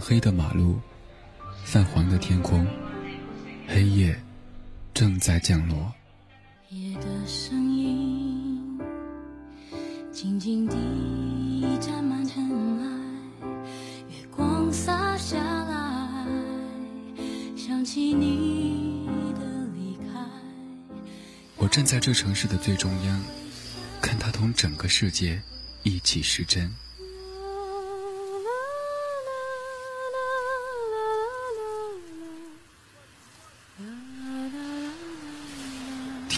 黑的马路，泛黄的天空，黑夜正在降落。夜的声音静静地沾满尘埃，月光洒下来，想起你的离开。我站在这城市的最中央，看它同整个世界一起失真。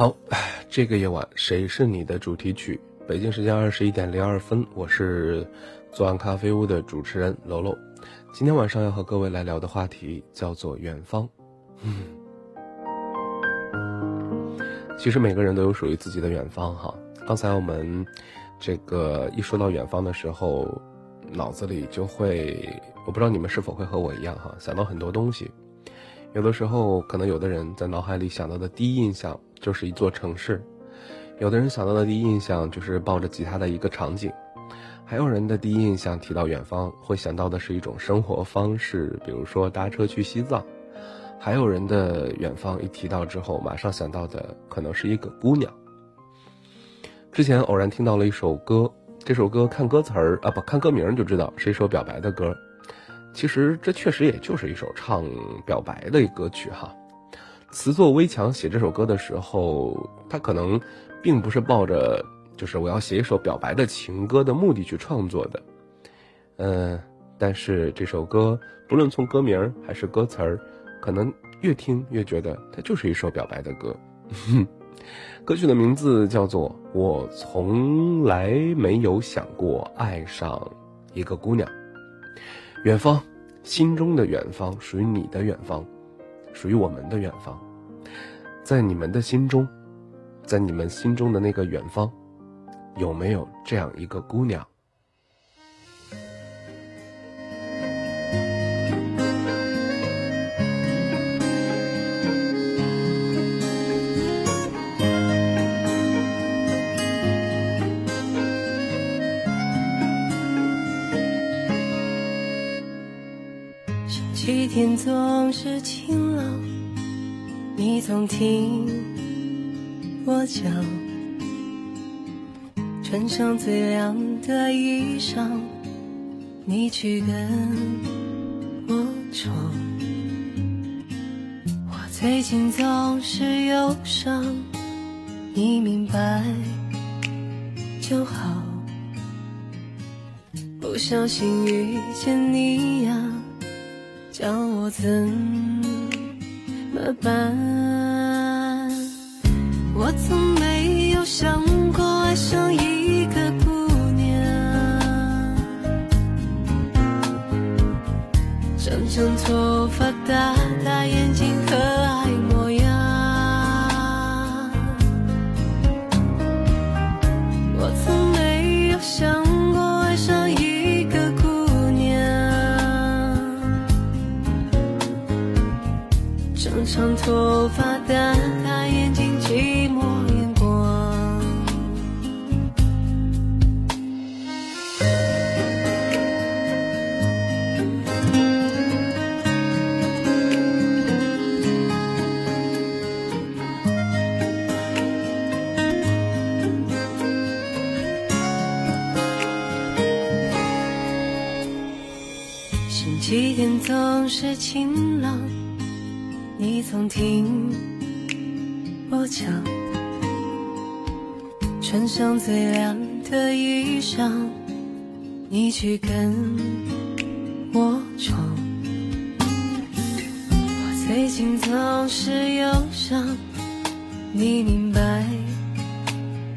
好，这个夜晚谁是你的主题曲？北京时间二十一点零二分，我是左岸咖啡屋的主持人楼楼。今天晚上要和各位来聊的话题叫做远方。嗯，其实每个人都有属于自己的远方哈。刚才我们这个一说到远方的时候，脑子里就会，我不知道你们是否会和我一样哈，想到很多东西。有的时候，可能有的人在脑海里想到的第一印象就是一座城市，有的人想到的第一印象就是抱着吉他的一个场景，还有人的第一印象提到远方会想到的是一种生活方式，比如说搭车去西藏，还有人的远方一提到之后，马上想到的可能是一个姑娘。之前偶然听到了一首歌，这首歌看歌词儿啊，不看歌名就知道是一首表白的歌。其实这确实也就是一首唱表白的歌曲哈，词作微强，写这首歌的时候，他可能并不是抱着就是我要写一首表白的情歌的目的去创作的，嗯，但是这首歌不论从歌名还是歌词儿，可能越听越觉得它就是一首表白的歌。歌曲的名字叫做《我从来没有想过爱上一个姑娘》。远方，心中的远方，属于你的远方，属于我们的远方，在你们的心中，在你们心中的那个远方，有没有这样一个姑娘？天总是晴朗，你总听我讲，穿上最亮的衣裳，你去跟我闯。我最近总是忧伤，你明白就好。不小心遇见你呀。叫我怎么办？我从没有想过爱上一个姑娘，长长头发，大大眼是晴朗，你总听我讲，穿上最亮的衣裳，你去跟我闯。我最近总是忧伤，你明白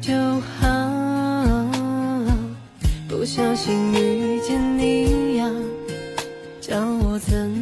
就好。不小心遇见你呀。叫我怎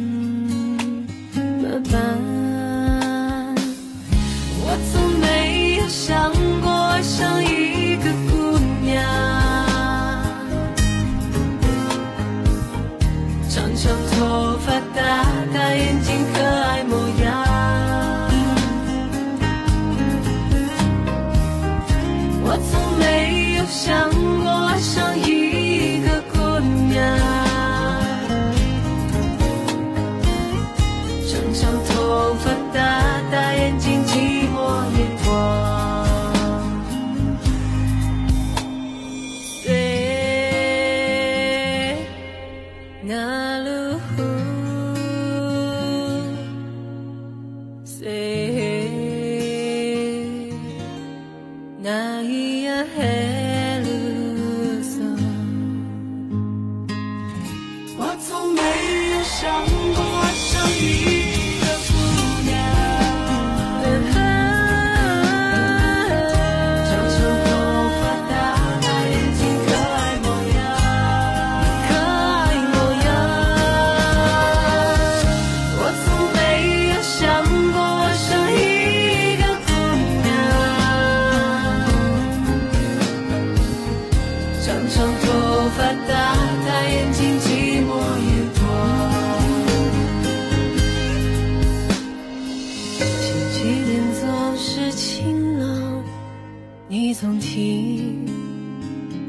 你总听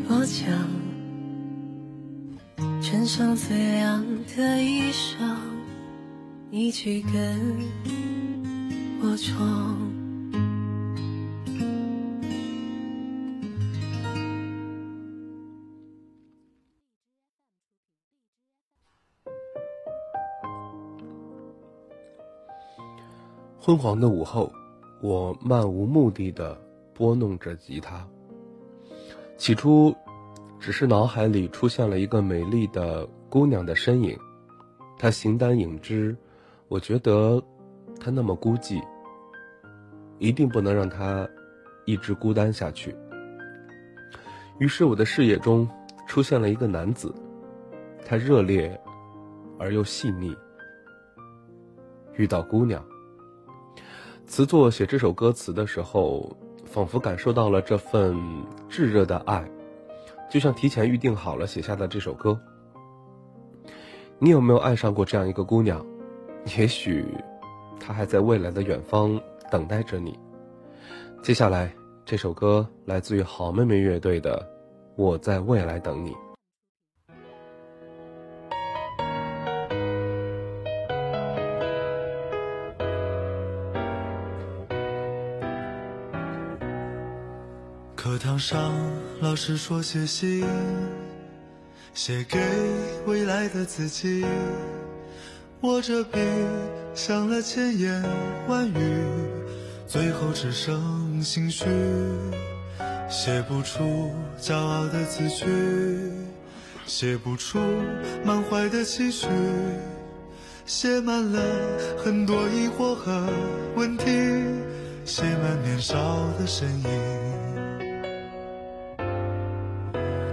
我讲，穿上最亮的衣裳，你去跟我闯。昏黄的午后，我漫无目的的。拨弄着吉他，起初只是脑海里出现了一个美丽的姑娘的身影，她形单影只，我觉得她那么孤寂，一定不能让她一直孤单下去。于是我的视野中出现了一个男子，他热烈而又细腻。遇到姑娘，词作写这首歌词的时候。仿佛感受到了这份炙热的爱，就像提前预定好了写下的这首歌。你有没有爱上过这样一个姑娘？也许，她还在未来的远方等待着你。接下来这首歌来自于好妹妹乐队的《我在未来等你》。课堂上，老师说写信，写给未来的自己。握着笔想了千言万语，最后只剩心虚，写不出骄傲的字句，写不出满怀的期许，写满了很多疑惑和问题，写满年少的身影。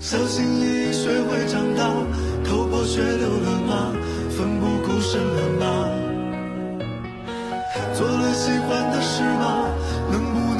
小心翼翼学会长大，头破血流了吗？奋不顾身了吗？做了喜欢的事吗？能不能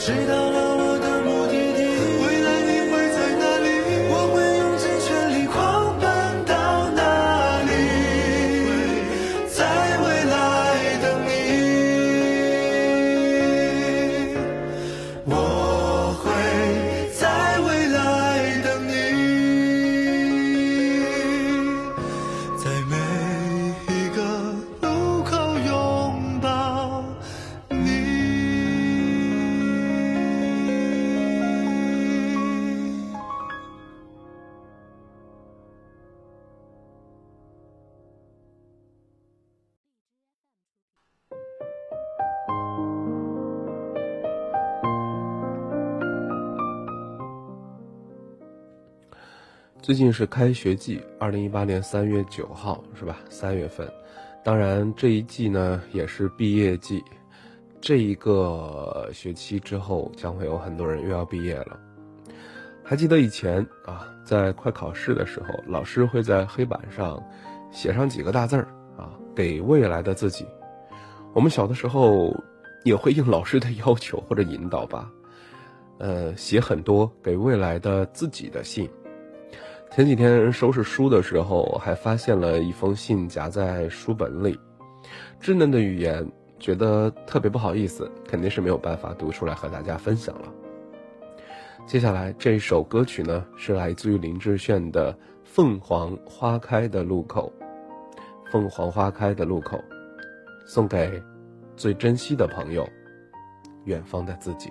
知道了最近是开学季，二零一八年三月九号是吧？三月份，当然这一季呢也是毕业季，这一个学期之后将会有很多人又要毕业了。还记得以前啊，在快考试的时候，老师会在黑板上写上几个大字儿啊，给未来的自己。我们小的时候也会应老师的要求或者引导吧，呃，写很多给未来的自己的信。前几天收拾书的时候，还发现了一封信夹在书本里，稚嫩的语言，觉得特别不好意思，肯定是没有办法读出来和大家分享了。接下来这首歌曲呢，是来自于林志炫的《凤凰花开的路口》，凤凰花开的路口，送给最珍惜的朋友，远方的自己。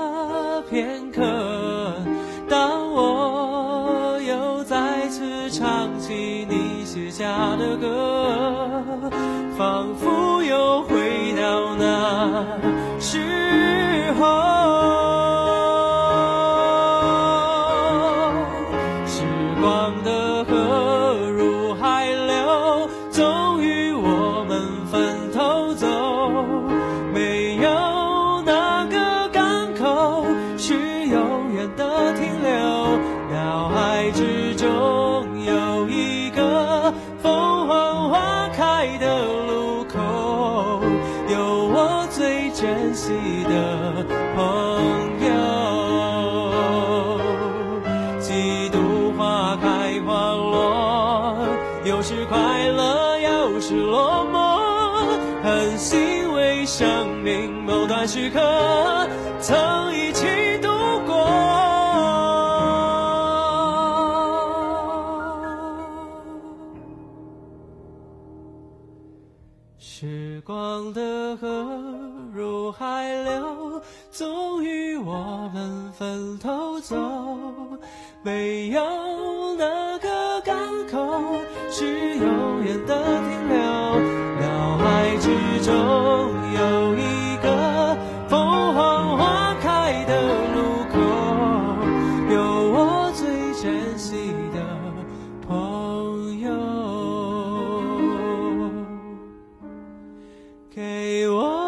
他的分头走。没有哪个港口是永远的停留，脑海之中有一个凤凰花开的路口，有我最珍惜的朋友。给我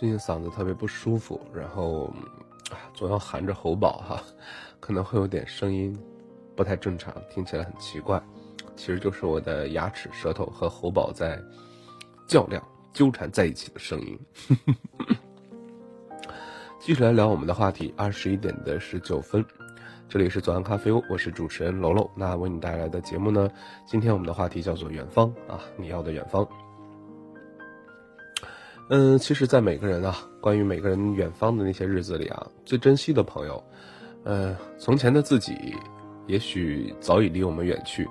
最近嗓子特别不舒服，然后总要含着喉宝哈，可能会有点声音不太正常，听起来很奇怪。其实就是我的牙齿、舌头和喉宝在较量、纠缠在一起的声音。继续来聊我们的话题，二十一点的十九分，这里是左岸咖啡屋，我是主持人楼楼。那为你带来的节目呢，今天我们的话题叫做远方啊，你要的远方。嗯，其实，在每个人啊，关于每个人远方的那些日子里啊，最珍惜的朋友，呃，从前的自己，也许早已离我们远去。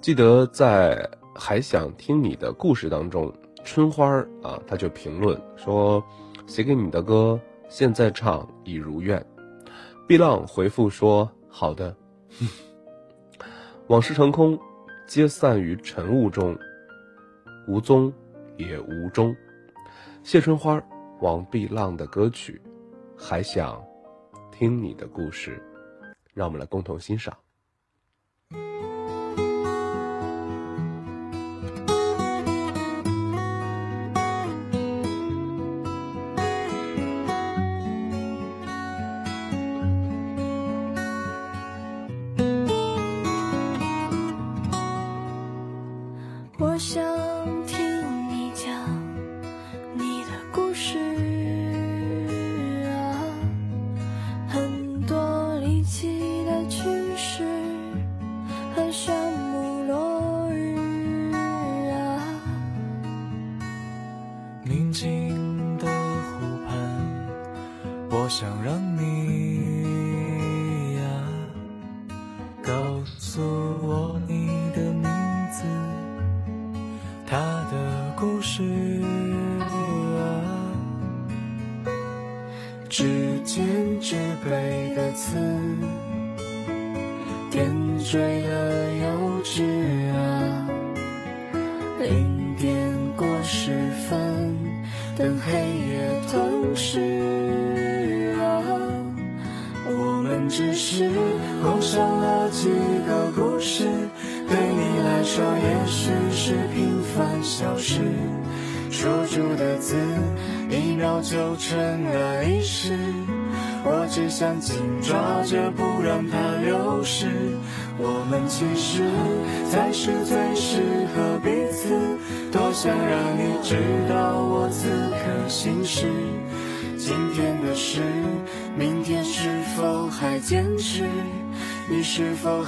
记得在还想听你的故事当中，春花啊，他就评论说，写给你的歌现在唱已如愿。碧浪回复说好的。往事成空，皆散于晨雾中，无踪也无踪。谢春花，王碧浪的歌曲，还想听你的故事，让我们来共同欣赏。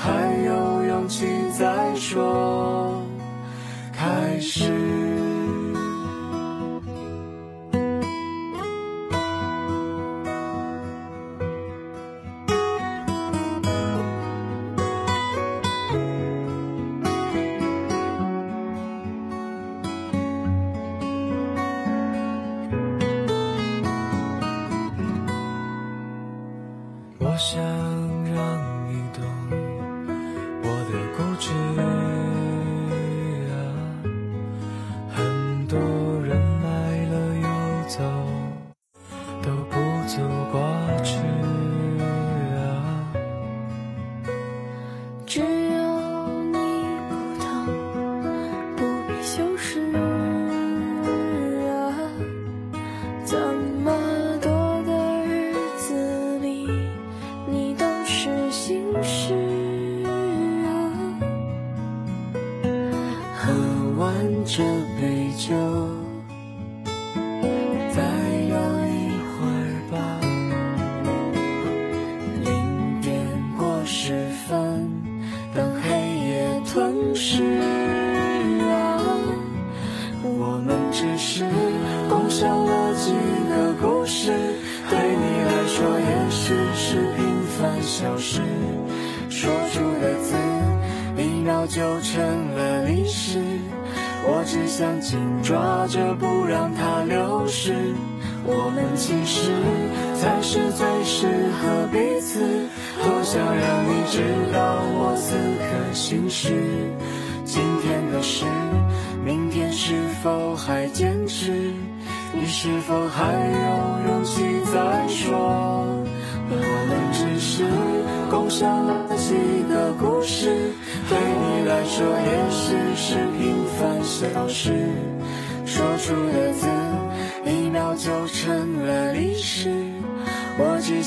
还有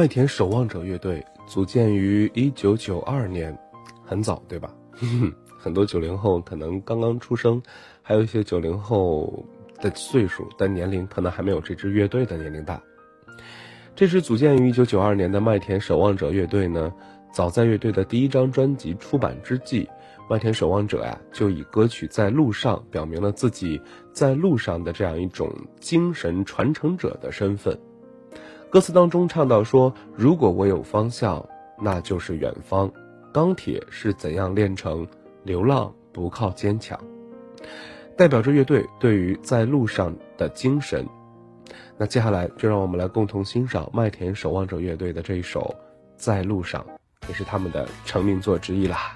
麦田守望者乐队组建于一九九二年，很早，对吧？很多九零后可能刚刚出生，还有一些九零后的岁数但年龄可能还没有这支乐队的年龄大。这支组建于一九九二年的麦田守望者乐队呢，早在乐队的第一张专辑出版之际，麦田守望者呀就以歌曲《在路上》表明了自己在路上的这样一种精神传承者的身份。歌词当中唱到说：“如果我有方向，那就是远方。钢铁是怎样炼成？流浪不靠坚强。”代表着乐队对于在路上的精神。那接下来就让我们来共同欣赏麦田守望者乐队的这一首《在路上》，也是他们的成名作之一啦。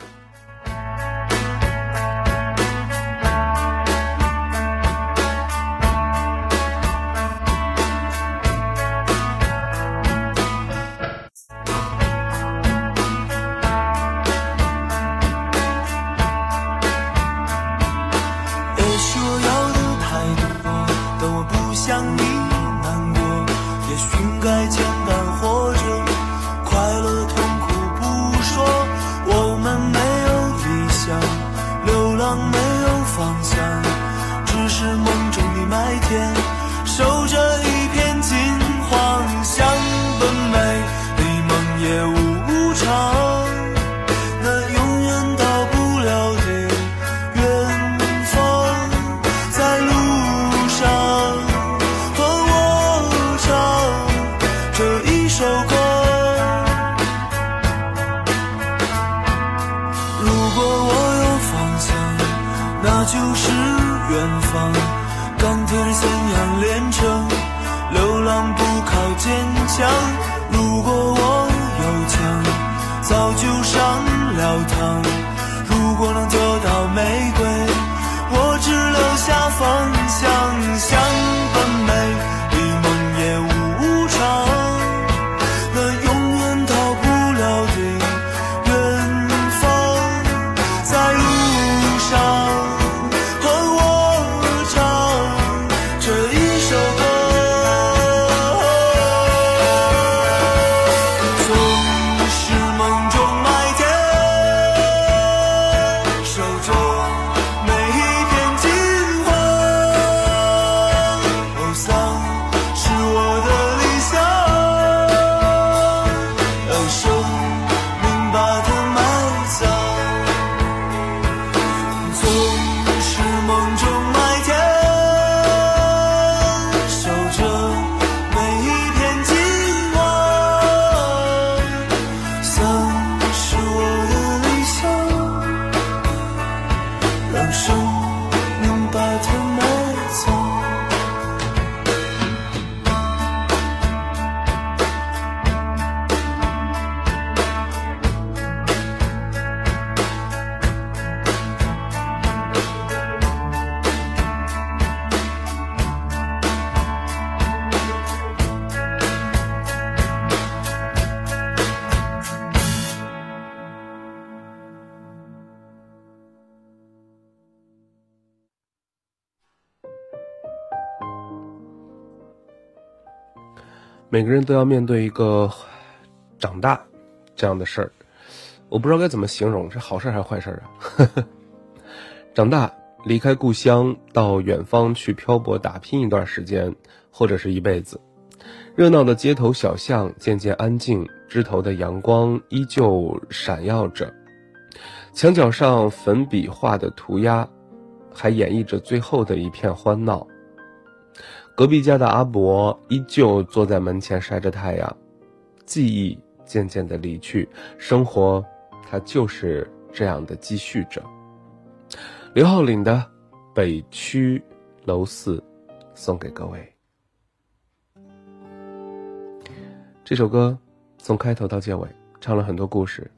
每个人都要面对一个 长大这样的事儿，我不知道该怎么形容，是好事还是坏事啊？长大，离开故乡，到远方去漂泊打拼一段时间，或者是一辈子。热闹的街头小巷渐渐安静，枝头的阳光依旧闪耀着，墙角上粉笔画的涂鸦，还演绎着最后的一片欢闹。隔壁家的阿伯依旧坐在门前晒着太阳，记忆渐渐的离去，生活，它就是这样的继续着。刘浩岭的《北区楼四》，送给各位。这首歌从开头到结尾唱了很多故事，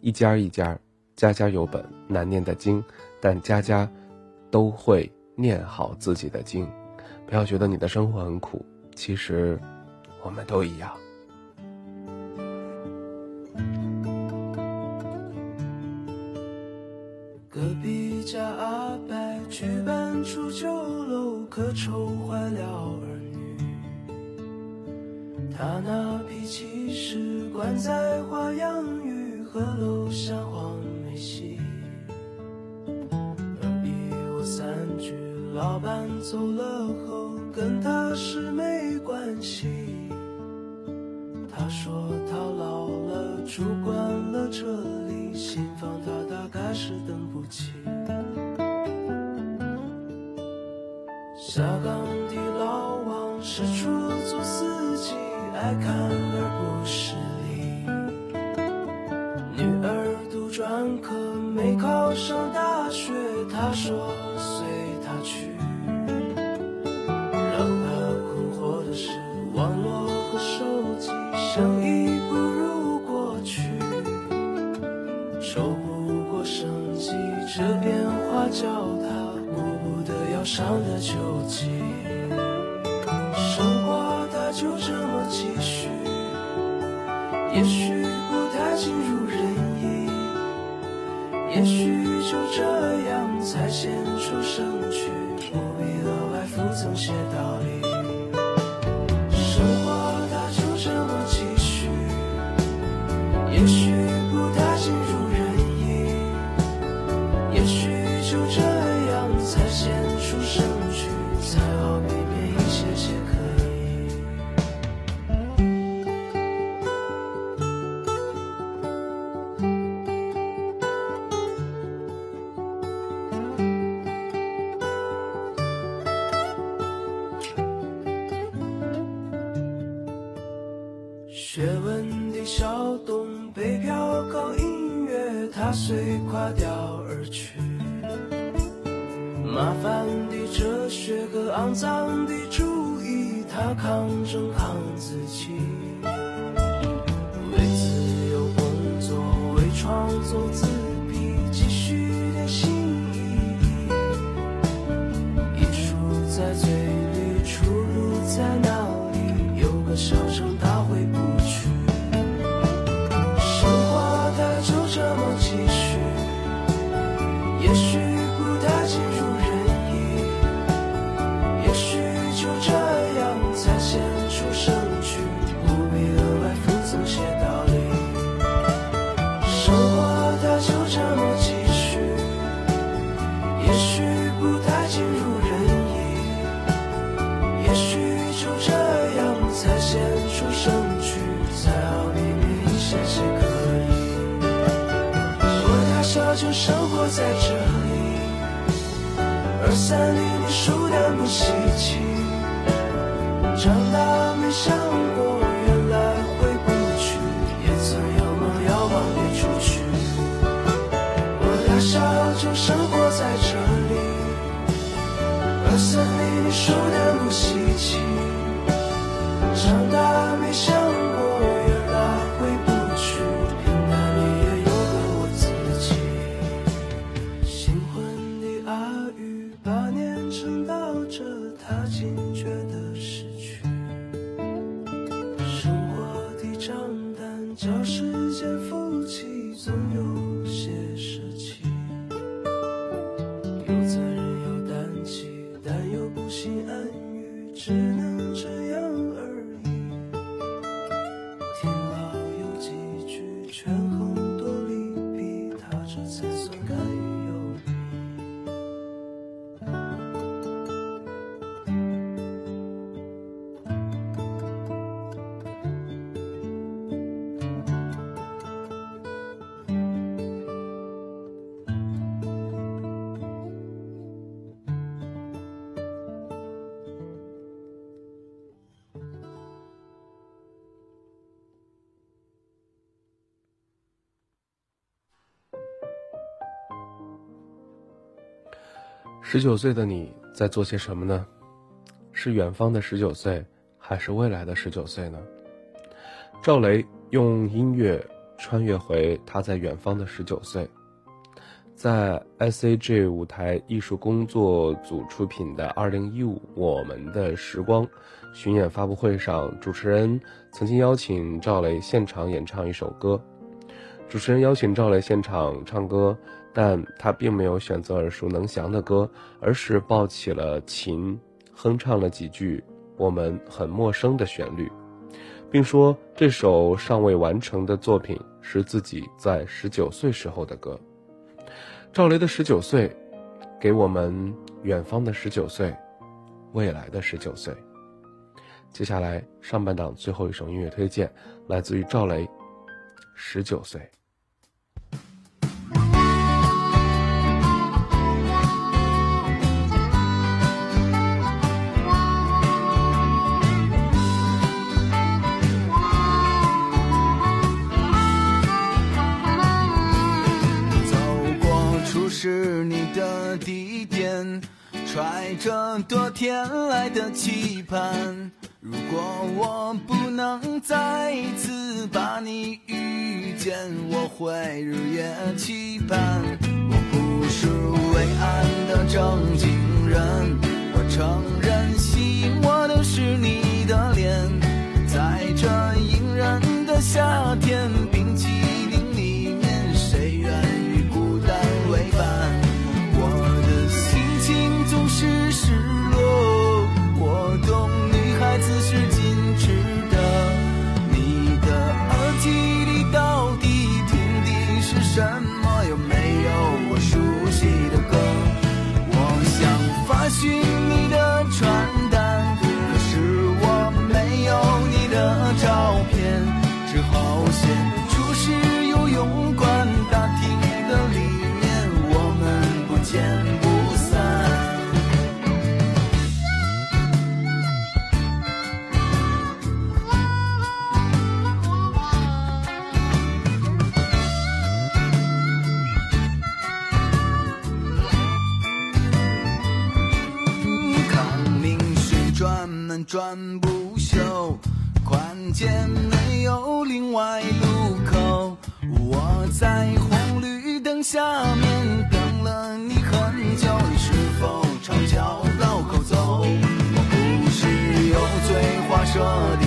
一家一家，家家有本难念的经，但家家都会念好自己的经。不要觉得你的生活很苦，其实我们都一样。隔壁家阿伯去搬出旧楼，可愁坏了儿女。他那脾气是惯在花样雨和楼下黄老板走了后。跟他是没关系。他说他老了，住惯了这里，新房他大概是等不起。下岗的老王是出租司机，爱看而不是理。女儿读专科没考上大学，他说随，垮掉而去。麻烦的哲学和肮脏的主义，他抗争十九岁的你在做些什么呢？是远方的十九岁，还是未来的十九岁呢？赵雷用音乐穿越回他在远方的十九岁，在 SAG 舞台艺术工作组出品的二零一五我们的时光巡演发布会上，主持人曾经邀请赵雷现场演唱一首歌。主持人邀请赵雷现场唱歌，但他并没有选择耳熟能详的歌，而是抱起了琴，哼唱了几句我们很陌生的旋律，并说这首尚未完成的作品是自己在十九岁时候的歌。赵雷的十九岁，给我们远方的十九岁，未来的十九岁。接下来上半档最后一首音乐推荐，来自于赵雷，《十九岁》。揣着多天来的期盼。如果我不能再一次把你遇见，我会日夜期盼。我不是伟岸的正经人，我承认吸引我的是你的脸，在这隐忍的夏天，转不休，关键没有另外路口。我在红绿灯下面等了你很久，你是否朝交道口走？我不是油嘴滑舌的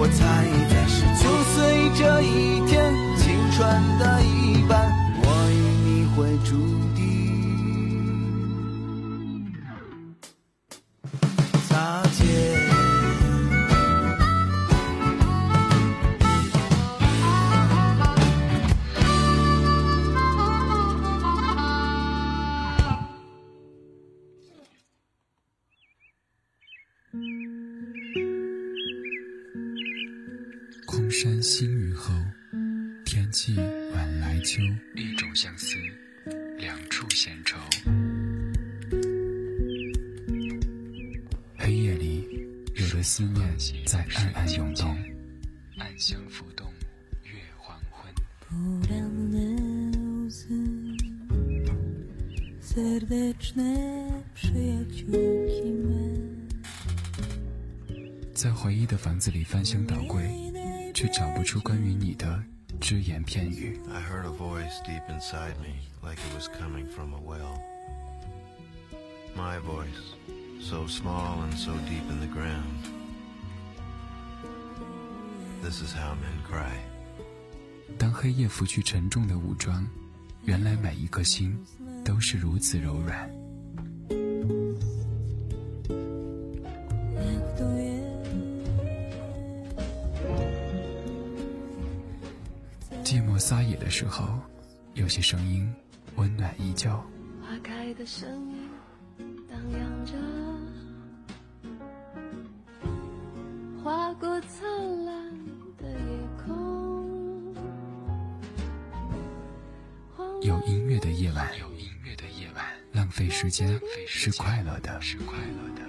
我猜在十九岁这一天，青春的一半，我与你会注闲愁。黑夜里，有的思念在暗暗涌动，暗香浮动，月黄昏。在回忆的房子里翻箱倒柜，却找不出关于你的只言片语。I heard a voice deep inside me, like it was coming from a well. My voice, so small and so deep in the ground. This is how men cry. 当黑夜拂去沉重的武装，原来每一颗心都是如此柔软。的时候，有些声音温暖依旧。花开的声音荡漾着，划过灿烂的夜空。有音乐的夜晚，有音乐的夜晚，浪费时间是快乐的，是快乐的。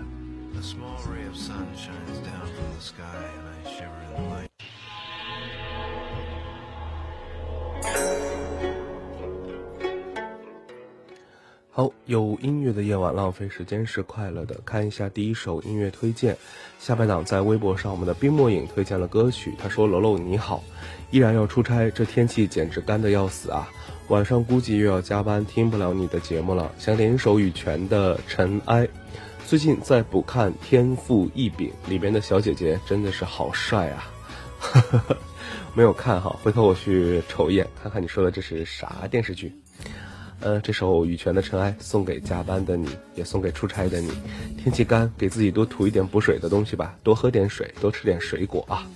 好，有音乐的夜晚，浪费时间是快乐的。看一下第一首音乐推荐，下半档在微博上，我们的冰墨影推荐了歌曲。他说：“楼楼你好，依然要出差，这天气简直干得要死啊！晚上估计又要加班，听不了你的节目了。想点一首羽泉的《尘埃》。最近在补看《天赋异禀》，里边的小姐姐真的是好帅啊！没有看哈，回头我去瞅一眼，看看你说的这是啥电视剧。”呃，这首羽泉的《尘埃》送给加班的你，也送给出差的你。天气干，给自己多涂一点补水的东西吧，多喝点水，多吃点水果啊。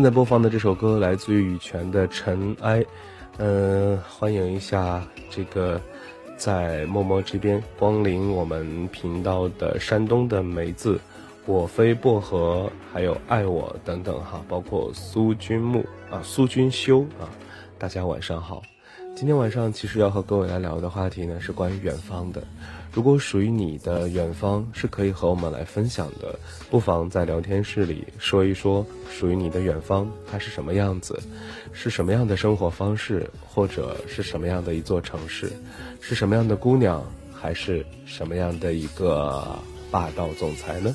正在播放的这首歌来自于羽泉的《尘埃》。嗯，欢迎一下这个在默默这边光临我们频道的山东的梅子、我非薄荷，还有爱我等等哈，包括苏君木啊、苏君修啊，大家晚上好。今天晚上其实要和各位来聊的话题呢，是关于远方的。如果属于你的远方是可以和我们来分享的，不妨在聊天室里说一说属于你的远方它是什么样子，是什么样的生活方式，或者是什么样的一座城市，是什么样的姑娘，还是什么样的一个霸道总裁呢？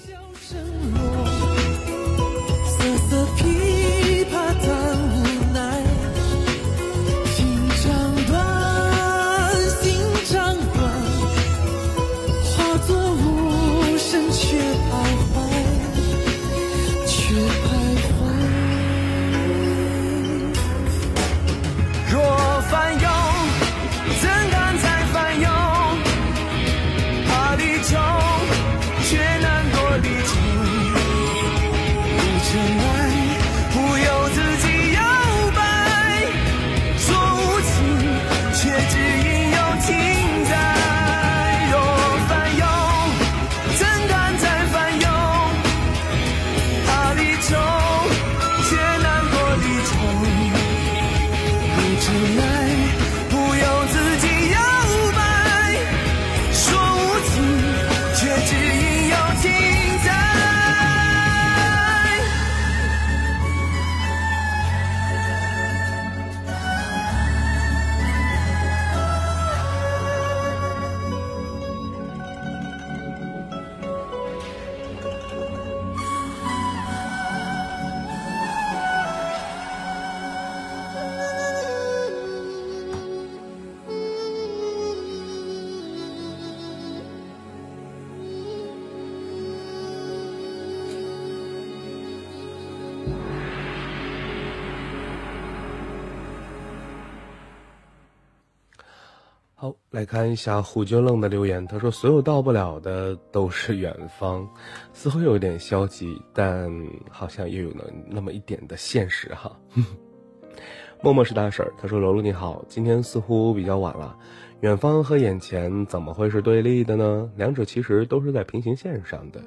来看一下虎君愣的留言，他说：“所有到不了的都是远方，似乎有点消极，但好像又有了那么一点的现实哈。”默默是大婶儿，他说：“楼楼你好，今天似乎比较晚了，远方和眼前怎么会是对立的呢？两者其实都是在平行线上的，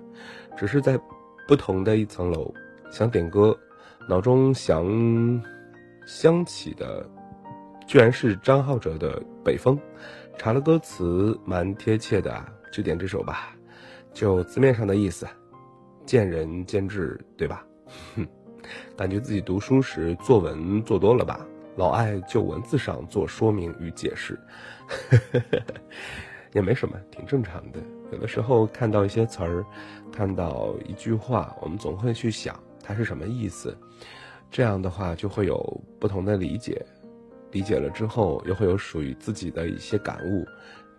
只是在不同的一层楼。想点歌，脑中想想起的，居然是张浩哲的《北风》。”查了歌词，蛮贴切的，就点这首吧。就字面上的意思，见仁见智，对吧？哼，感觉自己读书时作文做多了吧，老爱就文字上做说明与解释，也没什么，挺正常的。有的时候看到一些词儿，看到一句话，我们总会去想它是什么意思，这样的话就会有不同的理解。理解了之后，又会有属于自己的一些感悟，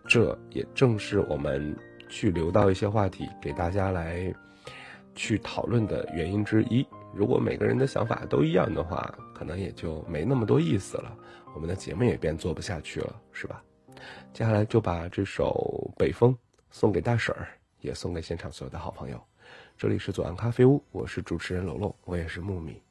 这也正是我们去留到一些话题给大家来去讨论的原因之一。如果每个人的想法都一样的话，可能也就没那么多意思了，我们的节目也便做不下去了，是吧？接下来就把这首《北风》送给大婶儿，也送给现场所有的好朋友。这里是左岸咖啡屋，我是主持人楼楼，我也是木米。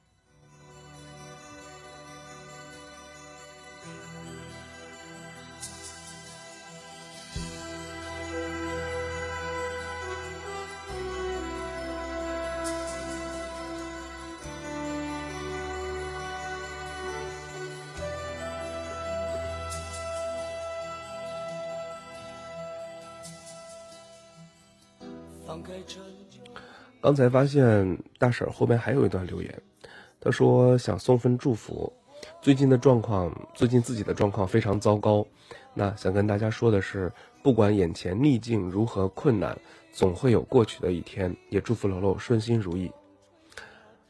刚才发现大婶后边还有一段留言，她说想送份祝福，最近的状况，最近自己的状况非常糟糕，那想跟大家说的是，不管眼前逆境如何困难，总会有过去的一天，也祝福楼楼顺心如意。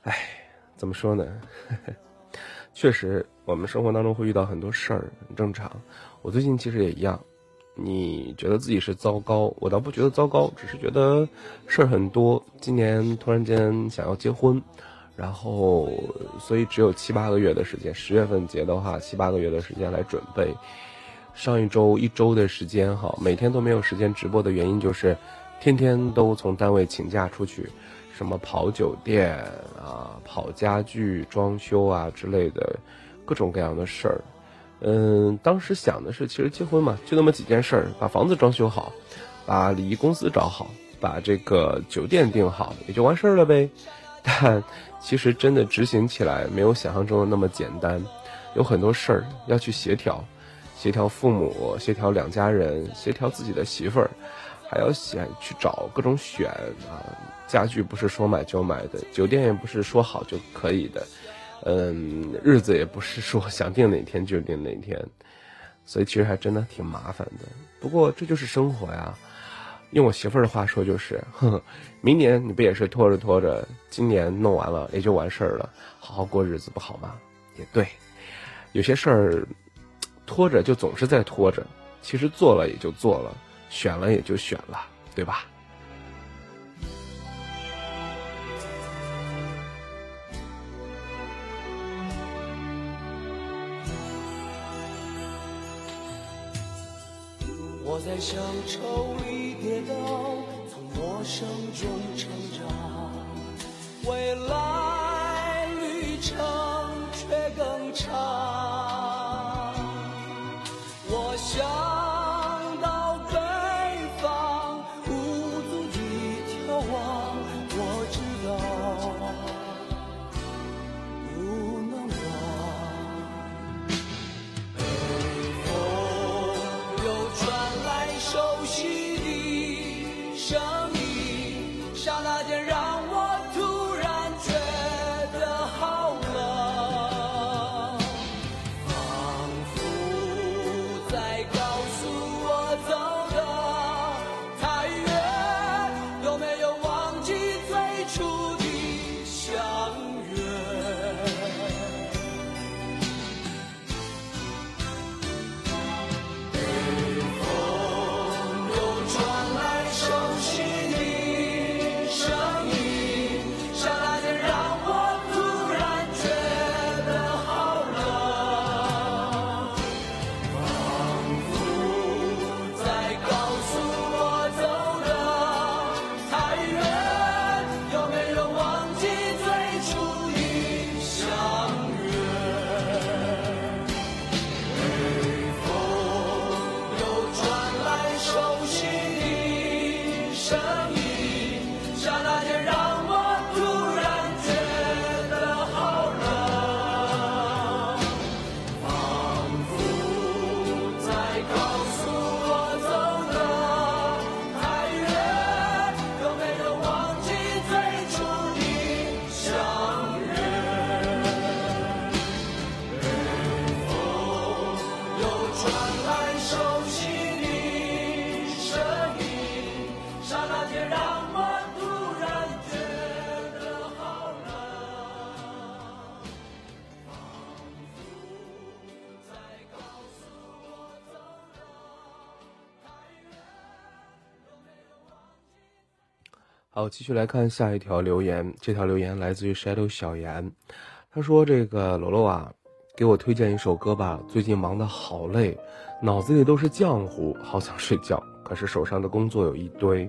哎，怎么说呢？确实，我们生活当中会遇到很多事儿，很正常。我最近其实也一样。你觉得自己是糟糕，我倒不觉得糟糕，只是觉得事儿很多。今年突然间想要结婚，然后所以只有七八个月的时间，十月份结的话，七八个月的时间来准备。上一周一周的时间哈，每天都没有时间直播的原因就是，天天都从单位请假出去，什么跑酒店啊、跑家具装修啊之类的，各种各样的事儿。嗯，当时想的是，其实结婚嘛，就那么几件事儿：把房子装修好，把礼仪公司找好，把这个酒店订好，也就完事儿了呗。但其实真的执行起来没有想象中的那么简单，有很多事儿要去协调，协调父母，协调两家人，协调自己的媳妇儿，还要想去找各种选啊，家具不是说买就买的，酒店也不是说好就可以的，嗯，日子也不是说想定哪天就定哪天，所以其实还真的挺麻烦的。不过这就是生活呀。用我媳妇儿的话说就是，呵 呵，明年你不也是拖着拖着，今年弄完了也就完事儿了，好好过日子不好吗？也对，有些事儿拖着就总是在拖着，其实做了也就做了，选了也就选了，对吧？在乡愁里跌倒，从陌生中成长，未来旅程。好，继续来看下一条留言。这条留言来自于 Shadow 小严，他说：“这个楼楼啊，给我推荐一首歌吧。最近忙得好累，脑子里都是浆糊，好想睡觉，可是手上的工作有一堆。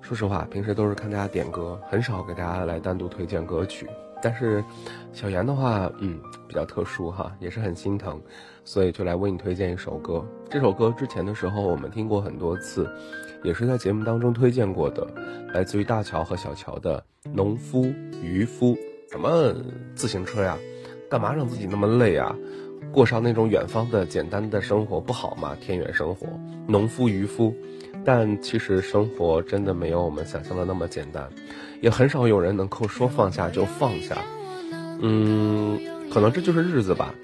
说实话，平时都是看大家点歌，很少给大家来单独推荐歌曲。但是小严的话，嗯，比较特殊哈，也是很心疼，所以就来为你推荐一首歌。这首歌之前的时候我们听过很多次，也是在节目当中推荐过的，来自于大乔和小乔的《农夫渔夫》。什么自行车呀？干嘛让自己那么累啊？过上那种远方的简单的生活不好吗？田园生活，农夫渔夫。但其实生活真的没有我们想象的那么简单，也很少有人能够说放下就放下。嗯，可能这就是日子吧。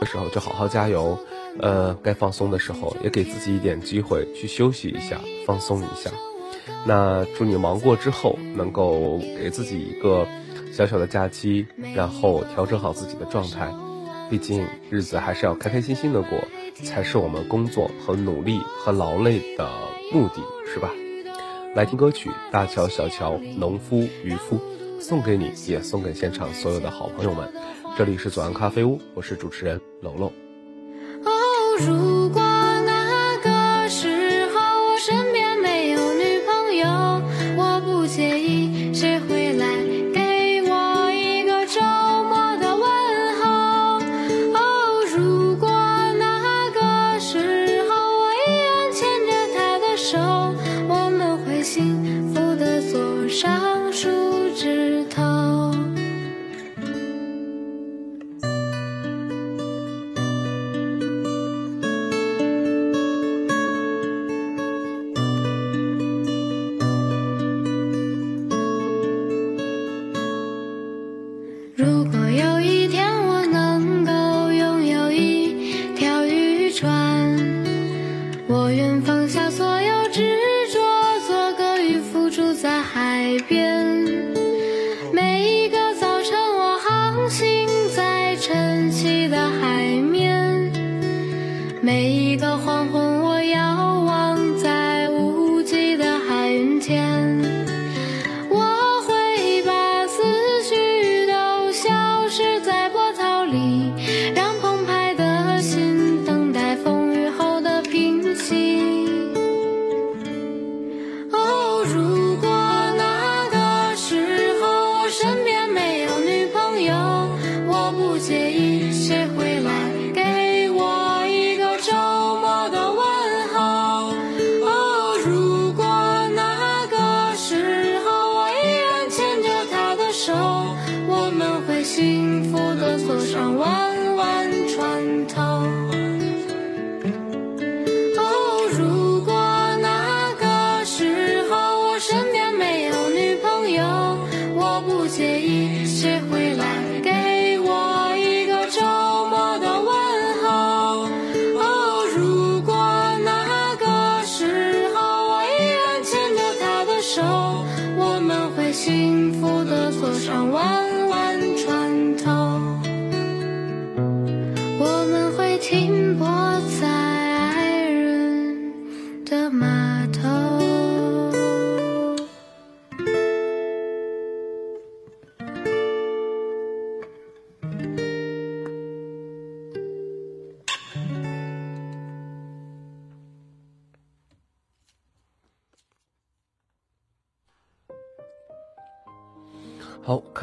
的时候就好好加油，呃，该放松的时候也给自己一点机会去休息一下，放松一下。那祝你忙过之后能够给自己一个小小的假期，然后调整好自己的状态。毕竟日子还是要开开心心的过，才是我们工作和努力和劳累的目的，是吧？来听歌曲《大乔小乔农夫渔夫》，送给你，也送给现场所有的好朋友们。这里是左岸咖啡屋，我是主持人楼楼。哦，如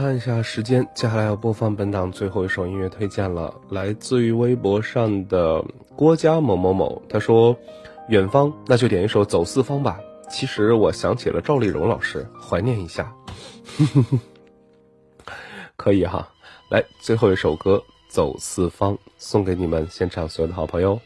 看一下时间接下来要播放本档最后一首音乐推荐了来自于微博上的郭嘉某某某他说远方那就点一首走四方吧。其实我想起了赵丽蓉老师怀念一下。可以哈。来最后一首歌走四方送给你们现场所有的好朋友。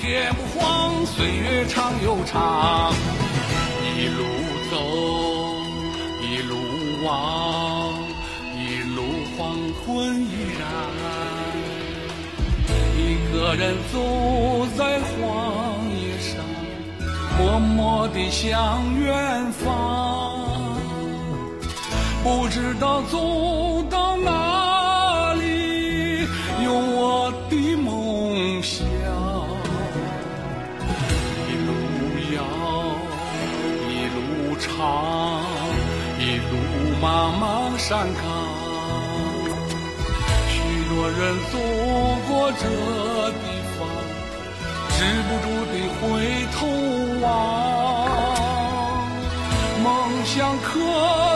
天不慌岁月长又长一路走一路望一路黄昏依然一个人走在荒野上默默地向远方不知道走到哪茫茫山岗许多人走过这地方止不住的回头望。梦想可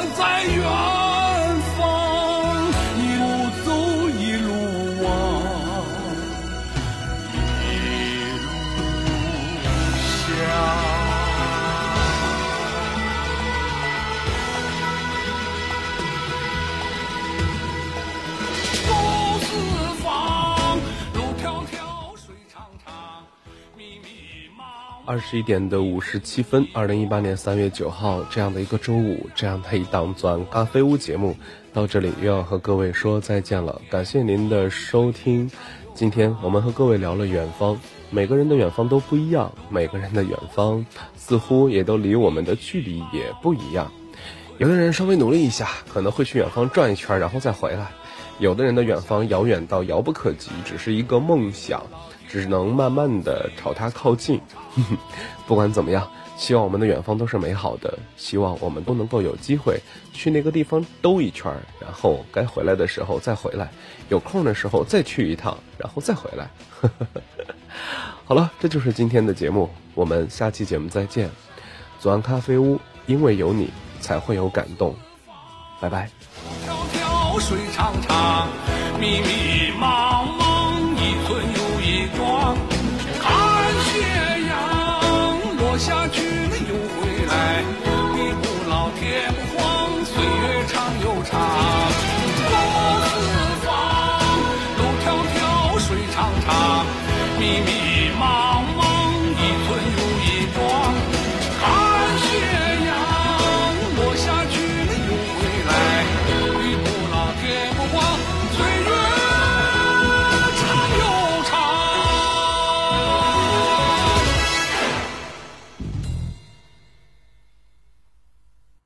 二十一点的五十七分二零一八年三月九号这样的一个周五这样的一档钻咖啡屋节目到这里又要和各位说再见了。感谢您的收听。今天我们和各位聊了远方每个人的远方都不一样每个人的远方似乎也都离我们的距离也不一样。有的人稍微努力一下可能会去远方转一圈然后再回来。有的人的远方遥远到遥不可及只是一个梦想。只能慢慢的朝它靠近。不管怎么样。希望我们的远方都是美好的，希望我们都能够有机会去那个地方兜一圈，然后该回来的时候再回来，有空的时候再去一趟，然后再回来。好了，这就是今天的节目，我们下期节目再见。左岸咖啡屋，因为有你才会有感动，拜拜。迢迢水长长，密密麻。走四方，路迢迢，水长长，密密。